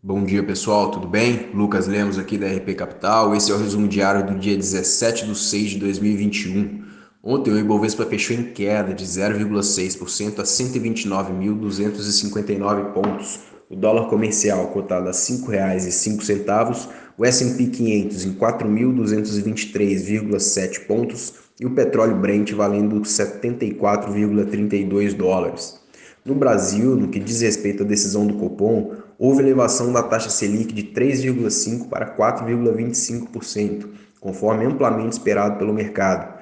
Bom dia pessoal, tudo bem? Lucas Lemos aqui da RP Capital. Esse é o resumo diário do dia 17 de 6 de 2021. Ontem o Ibovespa fechou em queda de 0,6% a 129.259 pontos. O dólar comercial cotado a R$ 5,05, o S&P 500 em 4.223,7 pontos e o petróleo Brent valendo 74,32 dólares. No Brasil, no que diz respeito à decisão do Copom, houve elevação da taxa Selic de 3,5% para 4,25%, conforme amplamente esperado pelo mercado.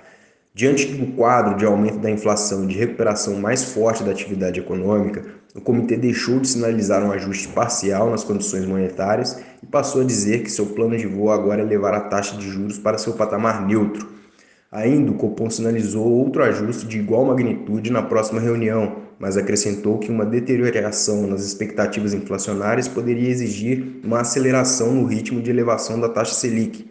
Diante do quadro de aumento da inflação e de recuperação mais forte da atividade econômica, o comitê deixou de sinalizar um ajuste parcial nas condições monetárias e passou a dizer que seu plano de voo agora é levar a taxa de juros para seu patamar neutro. Ainda, o Copom sinalizou outro ajuste de igual magnitude na próxima reunião, mas acrescentou que uma deterioração nas expectativas inflacionárias poderia exigir uma aceleração no ritmo de elevação da taxa Selic.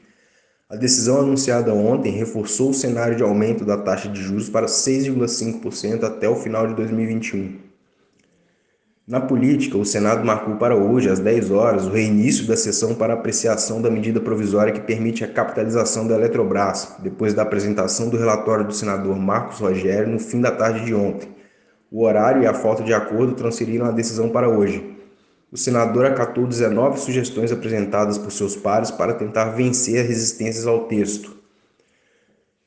A decisão anunciada ontem reforçou o cenário de aumento da taxa de juros para 6,5% até o final de 2021. Na política, o Senado marcou para hoje, às 10 horas, o reinício da sessão para apreciação da medida provisória que permite a capitalização da Eletrobras, depois da apresentação do relatório do senador Marcos Rogério no fim da tarde de ontem. O horário e a falta de acordo transferiram a decisão para hoje. O senador acatou 19 sugestões apresentadas por seus pares para tentar vencer as resistências ao texto.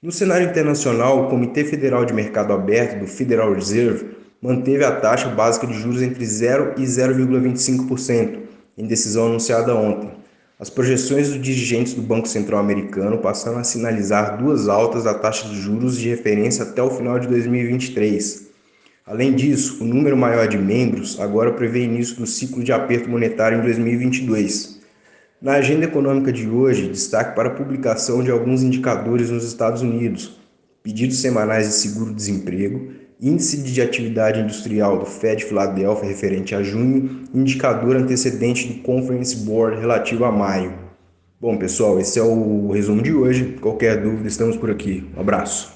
No cenário internacional, o Comitê Federal de Mercado Aberto do Federal Reserve manteve a taxa básica de juros entre 0 e 0,25%, em decisão anunciada ontem. As projeções dos dirigentes do Banco Central americano passaram a sinalizar duas altas da taxa de juros de referência até o final de 2023. Além disso, o número maior de membros agora prevê início do ciclo de aperto monetário em 2022. Na agenda econômica de hoje, destaque para a publicação de alguns indicadores nos Estados Unidos, pedidos semanais de seguro-desemprego, índice de atividade industrial do Fed Filadélfia referente a junho, indicador antecedente do Conference Board relativo a maio. Bom, pessoal, esse é o resumo de hoje. Qualquer dúvida, estamos por aqui. Um abraço.